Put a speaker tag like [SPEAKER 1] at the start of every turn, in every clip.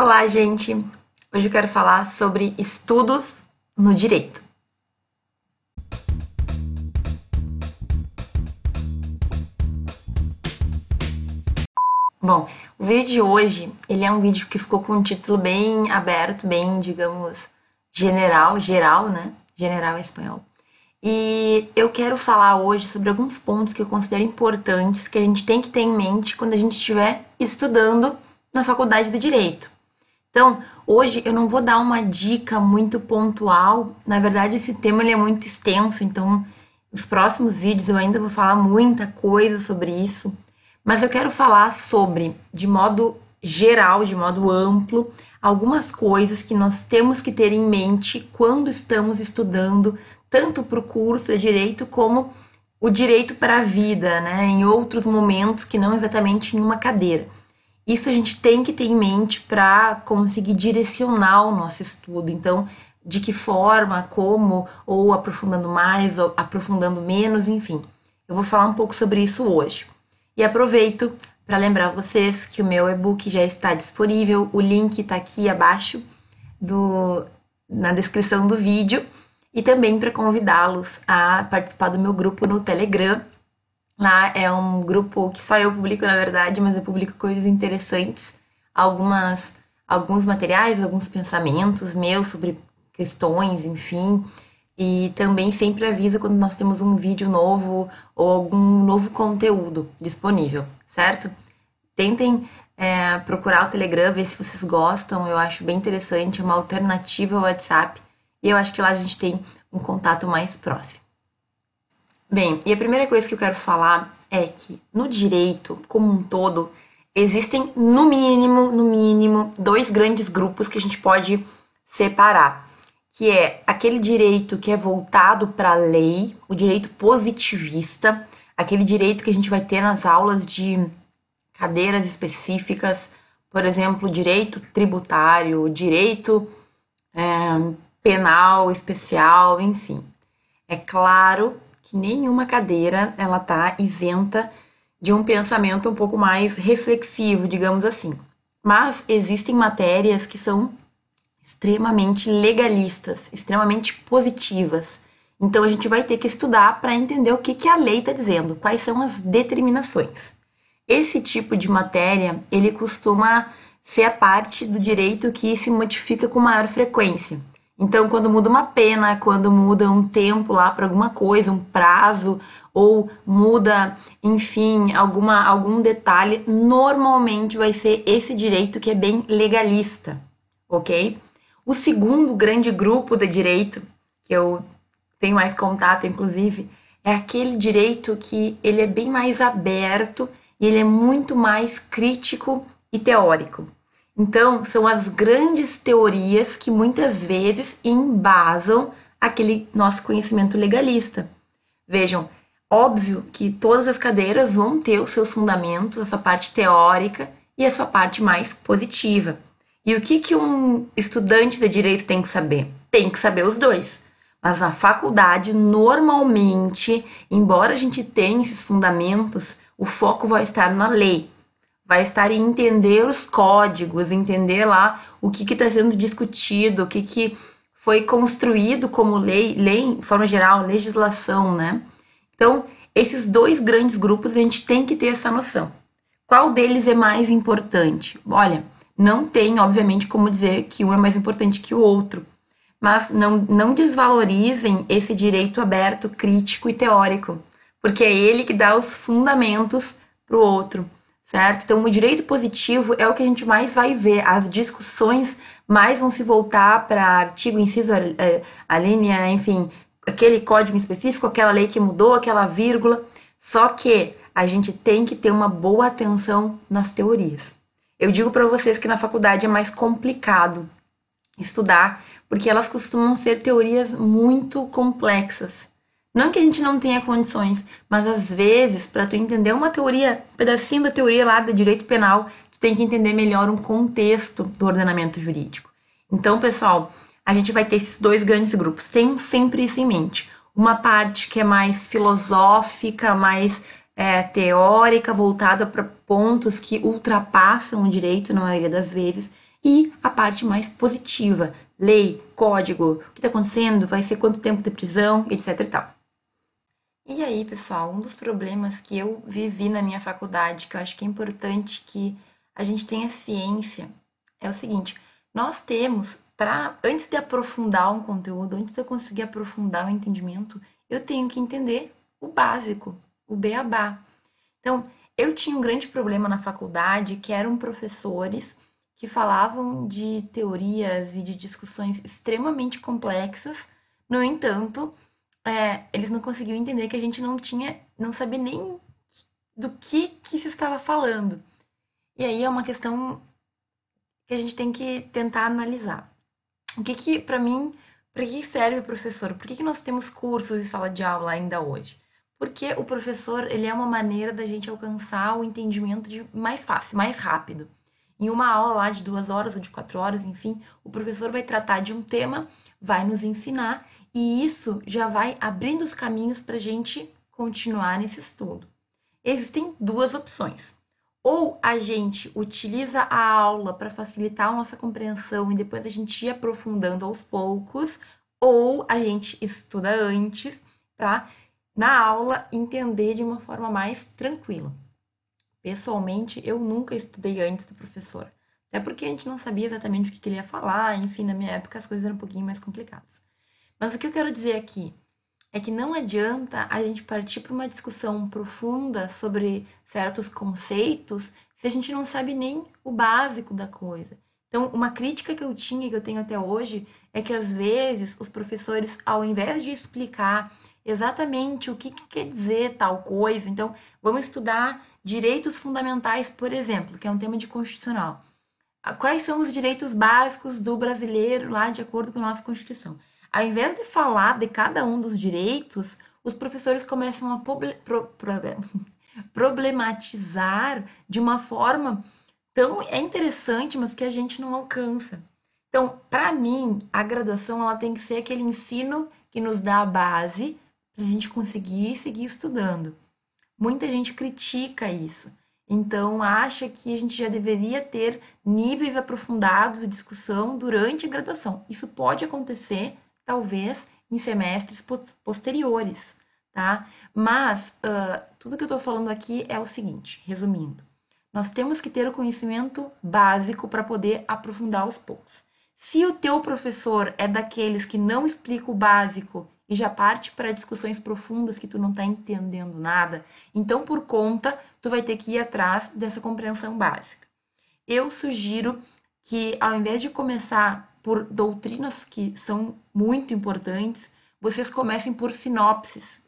[SPEAKER 1] Olá, gente! Hoje eu quero falar sobre estudos no direito. Bom, o vídeo de hoje, ele é um vídeo que ficou com um título bem aberto, bem, digamos, general, geral, né? General é espanhol. E eu quero falar hoje sobre alguns pontos que eu considero importantes que a gente tem que ter em mente quando a gente estiver estudando na faculdade de direito. Então, hoje eu não vou dar uma dica muito pontual. Na verdade, esse tema ele é muito extenso, então nos próximos vídeos eu ainda vou falar muita coisa sobre isso. Mas eu quero falar sobre, de modo geral, de modo amplo, algumas coisas que nós temos que ter em mente quando estamos estudando tanto para o curso de direito como o direito para a vida, né, em outros momentos que não exatamente em uma cadeira. Isso a gente tem que ter em mente para conseguir direcionar o nosso estudo. Então, de que forma, como, ou aprofundando mais, ou aprofundando menos, enfim. Eu vou falar um pouco sobre isso hoje. E aproveito para lembrar vocês que o meu e-book já está disponível, o link está aqui abaixo do, na descrição do vídeo e também para convidá-los a participar do meu grupo no Telegram. Lá é um grupo que só eu publico, na verdade, mas eu publico coisas interessantes, algumas, alguns materiais, alguns pensamentos meus sobre questões, enfim. E também sempre aviso quando nós temos um vídeo novo ou algum novo conteúdo disponível, certo? Tentem é, procurar o Telegram, ver se vocês gostam, eu acho bem interessante, é uma alternativa ao WhatsApp e eu acho que lá a gente tem um contato mais próximo. Bem, e a primeira coisa que eu quero falar é que no direito, como um todo, existem no mínimo, no mínimo, dois grandes grupos que a gente pode separar, que é aquele direito que é voltado para a lei, o direito positivista, aquele direito que a gente vai ter nas aulas de cadeiras específicas, por exemplo, direito tributário, direito é, penal especial, enfim. É claro que nenhuma cadeira ela está isenta de um pensamento um pouco mais reflexivo, digamos assim. Mas existem matérias que são extremamente legalistas, extremamente positivas. Então a gente vai ter que estudar para entender o que, que a lei está dizendo, quais são as determinações. Esse tipo de matéria ele costuma ser a parte do direito que se modifica com maior frequência. Então, quando muda uma pena, quando muda um tempo lá para alguma coisa, um prazo, ou muda, enfim, alguma, algum detalhe, normalmente vai ser esse direito que é bem legalista, ok? O segundo grande grupo de direito, que eu tenho mais contato, inclusive, é aquele direito que ele é bem mais aberto e ele é muito mais crítico e teórico. Então, são as grandes teorias que muitas vezes embasam aquele nosso conhecimento legalista. Vejam, óbvio que todas as cadeiras vão ter os seus fundamentos, a sua parte teórica e a sua parte mais positiva. E o que, que um estudante de direito tem que saber? Tem que saber os dois. Mas na faculdade, normalmente, embora a gente tenha esses fundamentos, o foco vai estar na lei, vai estar em entender os códigos, entender lá o que está sendo discutido, o que, que foi construído como lei, lei em forma geral, legislação, né? Então, esses dois grandes grupos a gente tem que ter essa noção. Qual deles é mais importante? Olha, não tem, obviamente, como dizer que um é mais importante que o outro, mas não, não desvalorizem esse direito aberto, crítico e teórico, porque é ele que dá os fundamentos para o outro certo? Então, o direito positivo é o que a gente mais vai ver. As discussões mais vão se voltar para artigo, inciso, é, a linha, enfim, aquele código específico, aquela lei que mudou, aquela vírgula. Só que a gente tem que ter uma boa atenção nas teorias. Eu digo para vocês que na faculdade é mais complicado estudar, porque elas costumam ser teorias muito complexas. Não que a gente não tenha condições, mas às vezes, para tu entender uma teoria, um pedacinho da teoria lá do direito penal, tu tem que entender melhor um contexto do ordenamento jurídico. Então, pessoal, a gente vai ter esses dois grandes grupos. Tenham sempre isso em mente. Uma parte que é mais filosófica, mais é, teórica, voltada para pontos que ultrapassam o direito na maioria das vezes, e a parte mais positiva, lei, código, o que está acontecendo, vai ser quanto tempo de prisão, etc e tal. E aí, pessoal, um dos problemas que eu vivi na minha faculdade, que eu acho que é importante que a gente tenha ciência, é o seguinte: nós temos, para antes de aprofundar um conteúdo, antes de eu conseguir aprofundar o entendimento, eu tenho que entender o básico, o beabá. Então, eu tinha um grande problema na faculdade, que eram professores que falavam de teorias e de discussões extremamente complexas, no entanto, é, eles não conseguiam entender que a gente não tinha, não sabia nem do que, que se estava falando. E aí é uma questão que a gente tem que tentar analisar. O que que, para mim, para que serve o professor? Por que, que nós temos cursos e sala de aula ainda hoje? Porque o professor, ele é uma maneira da gente alcançar o entendimento de mais fácil, mais rápido. Em uma aula lá de duas horas ou de quatro horas, enfim, o professor vai tratar de um tema, vai nos ensinar e isso já vai abrindo os caminhos para a gente continuar nesse estudo. Existem duas opções. Ou a gente utiliza a aula para facilitar a nossa compreensão e depois a gente ir aprofundando aos poucos, ou a gente estuda antes para, na aula, entender de uma forma mais tranquila. Pessoalmente, eu nunca estudei antes do professor. Até porque a gente não sabia exatamente o que ele ia falar, enfim, na minha época as coisas eram um pouquinho mais complicadas. Mas o que eu quero dizer aqui é que não adianta a gente partir para uma discussão profunda sobre certos conceitos se a gente não sabe nem o básico da coisa. Então, uma crítica que eu tinha e que eu tenho até hoje é que às vezes os professores, ao invés de explicar exatamente o que, que, quer dizer tal coisa. Então, vamos estudar direitos fundamentais, por exemplo, que é um tema de constitucional. Ah, quais são os direitos básicos do brasileiro lá de acordo com a nossa Constituição? Ao invés de falar de cada um dos direitos, os professores começam a pro, pro, problematizar de uma forma tão é interessante, mas que a gente não alcança. Então, para mim, a graduação ela tem que ser aquele ensino que nos dá a base para a gente conseguir seguir estudando. Muita gente critica isso. Então, acha que a gente já deveria ter níveis aprofundados de discussão durante a graduação. Isso pode acontecer, talvez, em semestres posteriores, tá? Mas, uh, tudo que eu estou falando aqui é o seguinte, resumindo. Nós temos que ter o conhecimento básico para poder aprofundar aos poucos. Se o teu professor é daqueles que não explica o básico e já parte para discussões profundas que tu não está entendendo nada, então por conta tu vai ter que ir atrás dessa compreensão básica. Eu sugiro que ao invés de começar por doutrinas que são muito importantes, vocês comecem por sinopses.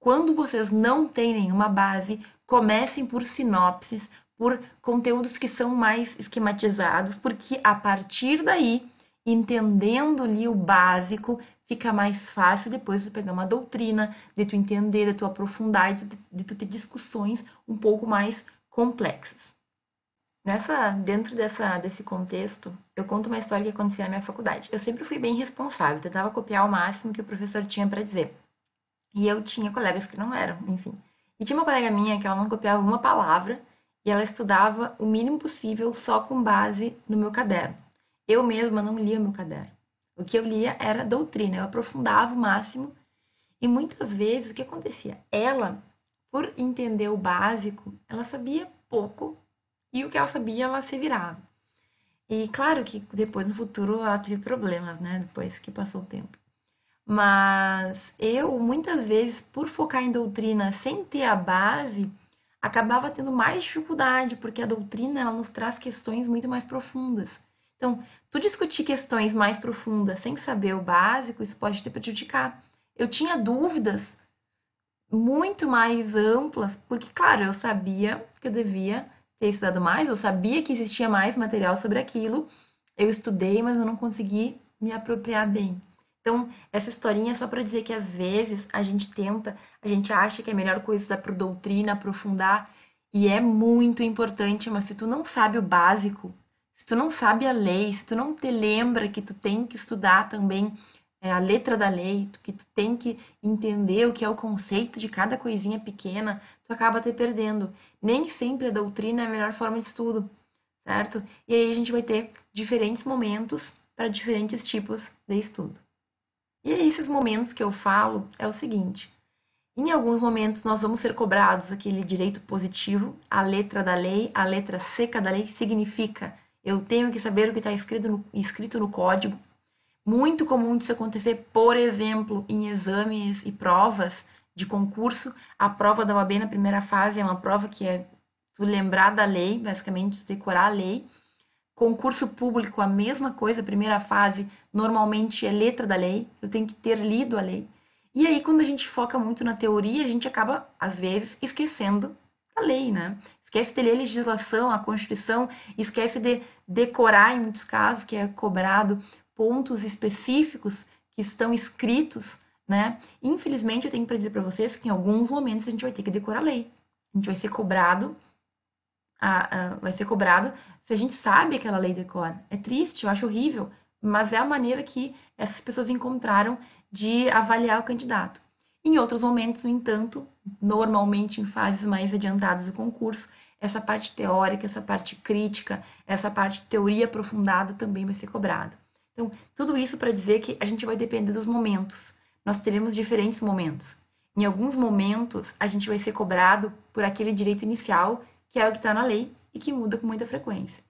[SPEAKER 1] Quando vocês não têm nenhuma base, comecem por sinopses, por conteúdos que são mais esquematizados, porque a partir daí entendendo ali o básico, fica mais fácil depois de pegar uma doutrina, de tu entender, de tu aprofundar, de, de tu ter discussões um pouco mais complexas. Nessa, dentro dessa, desse contexto, eu conto uma história que acontecia na minha faculdade. Eu sempre fui bem responsável, tentava copiar o máximo que o professor tinha para dizer. E eu tinha colegas que não eram, enfim. E tinha uma colega minha que ela não copiava uma palavra e ela estudava o mínimo possível só com base no meu caderno. Eu mesma não lia meu caderno. O que eu lia era doutrina, eu aprofundava o máximo. E muitas vezes o que acontecia? Ela, por entender o básico, ela sabia pouco e o que ela sabia ela se virava. E claro que depois no futuro ela teve problemas, né? Depois que passou o tempo. Mas eu, muitas vezes, por focar em doutrina sem ter a base, acabava tendo mais dificuldade, porque a doutrina ela nos traz questões muito mais profundas. Então, tu discutir questões mais profundas sem saber o básico, isso pode te prejudicar. Eu tinha dúvidas muito mais amplas, porque, claro, eu sabia que eu devia ter estudado mais, eu sabia que existia mais material sobre aquilo, eu estudei, mas eu não consegui me apropriar bem. Então, essa historinha é só para dizer que às vezes a gente tenta, a gente acha que é melhor coisa estudar por doutrina, aprofundar, e é muito importante, mas se tu não sabe o básico, se tu não sabe a lei, se tu não te lembra que tu tem que estudar também é, a letra da lei, que tu tem que entender o que é o conceito de cada coisinha pequena, tu acaba te perdendo. Nem sempre a doutrina é a melhor forma de estudo. certo? E aí a gente vai ter diferentes momentos para diferentes tipos de estudo. E aí esses momentos que eu falo é o seguinte: em alguns momentos nós vamos ser cobrados aquele direito positivo, a letra da lei, a letra seca da lei significa eu tenho que saber o que está escrito no, escrito no código. Muito comum disso acontecer, por exemplo, em exames e provas de concurso. A prova da OAB na primeira fase é uma prova que é tu lembrar da lei, basicamente decorar a lei. Concurso público, a mesma coisa, primeira fase normalmente é letra da lei, eu tenho que ter lido a lei. E aí, quando a gente foca muito na teoria, a gente acaba, às vezes, esquecendo a lei, né? Esquece de ler legislação, a Constituição, esquece de decorar, em muitos casos, que é cobrado pontos específicos que estão escritos, né? Infelizmente, eu tenho para dizer para vocês que em alguns momentos a gente vai ter que decorar a lei. A gente vai ser cobrado a, a, vai ser cobrado se a gente sabe aquela lei decora. É triste, eu acho horrível, mas é a maneira que essas pessoas encontraram de avaliar o candidato. Em outros momentos, no entanto, normalmente em fases mais adiantadas do concurso, essa parte teórica, essa parte crítica, essa parte teoria aprofundada também vai ser cobrada. Então, tudo isso para dizer que a gente vai depender dos momentos. Nós teremos diferentes momentos. Em alguns momentos, a gente vai ser cobrado por aquele direito inicial, que é o que está na lei e que muda com muita frequência.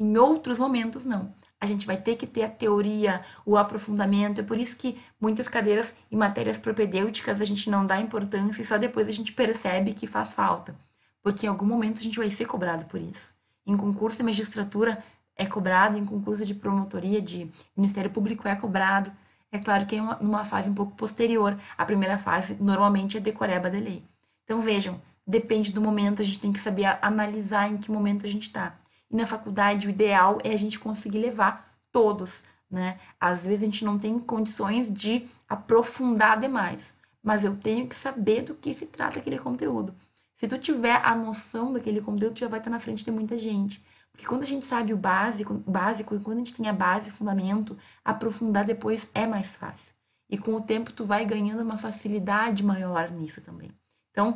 [SPEAKER 1] Em outros momentos, não a gente vai ter que ter a teoria, o aprofundamento. É por isso que muitas cadeiras em matérias propedêuticas a gente não dá importância e só depois a gente percebe que faz falta. Porque em algum momento a gente vai ser cobrado por isso. Em concurso de magistratura é cobrado, em concurso de promotoria de Ministério Público é cobrado. É claro que é uma, numa fase um pouco posterior. A primeira fase normalmente é decoreba de lei. Então vejam, depende do momento, a gente tem que saber analisar em que momento a gente está. E na faculdade, o ideal é a gente conseguir levar todos, né? Às vezes a gente não tem condições de aprofundar demais, mas eu tenho que saber do que se trata aquele conteúdo. Se tu tiver a noção daquele conteúdo, tu já vai estar na frente de muita gente. Porque quando a gente sabe o básico, básico e quando a gente tem a base, fundamento, aprofundar depois é mais fácil. E com o tempo tu vai ganhando uma facilidade maior nisso também. Então,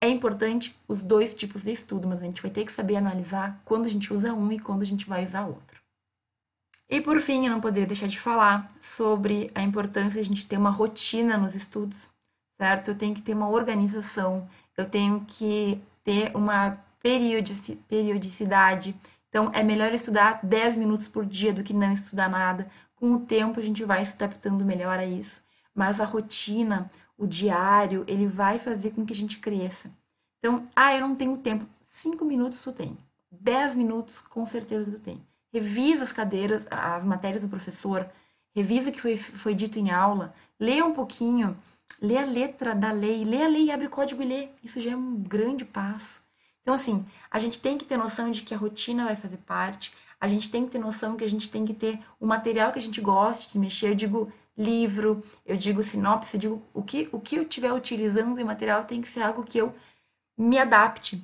[SPEAKER 1] é importante os dois tipos de estudo, mas a gente vai ter que saber analisar quando a gente usa um e quando a gente vai usar outro. E por fim, eu não poderia deixar de falar sobre a importância de a gente ter uma rotina nos estudos, certo? Eu tenho que ter uma organização, eu tenho que ter uma periodicidade. Então, é melhor estudar 10 minutos por dia do que não estudar nada. Com o tempo, a gente vai se adaptando melhor a isso. Mas a rotina, o diário, ele vai fazer com que a gente cresça. Então, ah, eu não tenho tempo. Cinco minutos tu tem. Dez minutos, com certeza tu tem. Revisa as cadeiras, as matérias do professor, revisa o que foi, foi dito em aula, lê um pouquinho, lê a letra da lei, lê a lei, abre o código e lê. Isso já é um grande passo. Então, assim, a gente tem que ter noção de que a rotina vai fazer parte, a gente tem que ter noção que a gente tem que ter o material que a gente goste de mexer. Eu digo livro, eu digo sinopse, eu digo o que, o que eu estiver utilizando de material tem que ser algo que eu me adapte.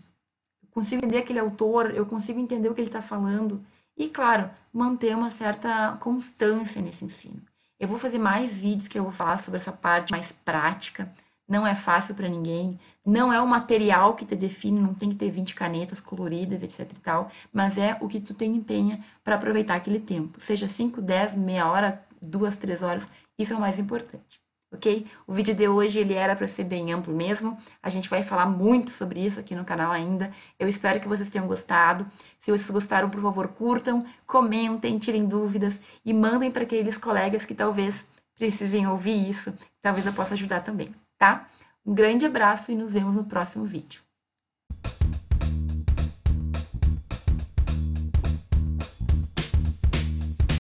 [SPEAKER 1] Eu consigo entender aquele autor, eu consigo entender o que ele está falando. E, claro, manter uma certa constância nesse ensino. Eu vou fazer mais vídeos que eu vou falar sobre essa parte mais prática. Não é fácil para ninguém. Não é o material que te define, não tem que ter 20 canetas coloridas, etc e tal. Mas é o que tu tem empenha para aproveitar aquele tempo. Seja 5, 10, meia hora, duas, três horas. Isso é o mais importante, ok? O vídeo de hoje ele era para ser bem amplo mesmo. A gente vai falar muito sobre isso aqui no canal ainda. Eu espero que vocês tenham gostado. Se vocês gostaram, por favor, curtam, comentem, tirem dúvidas e mandem para aqueles colegas que talvez precisem ouvir isso. Talvez eu possa ajudar também, tá? Um grande abraço e nos vemos no próximo vídeo.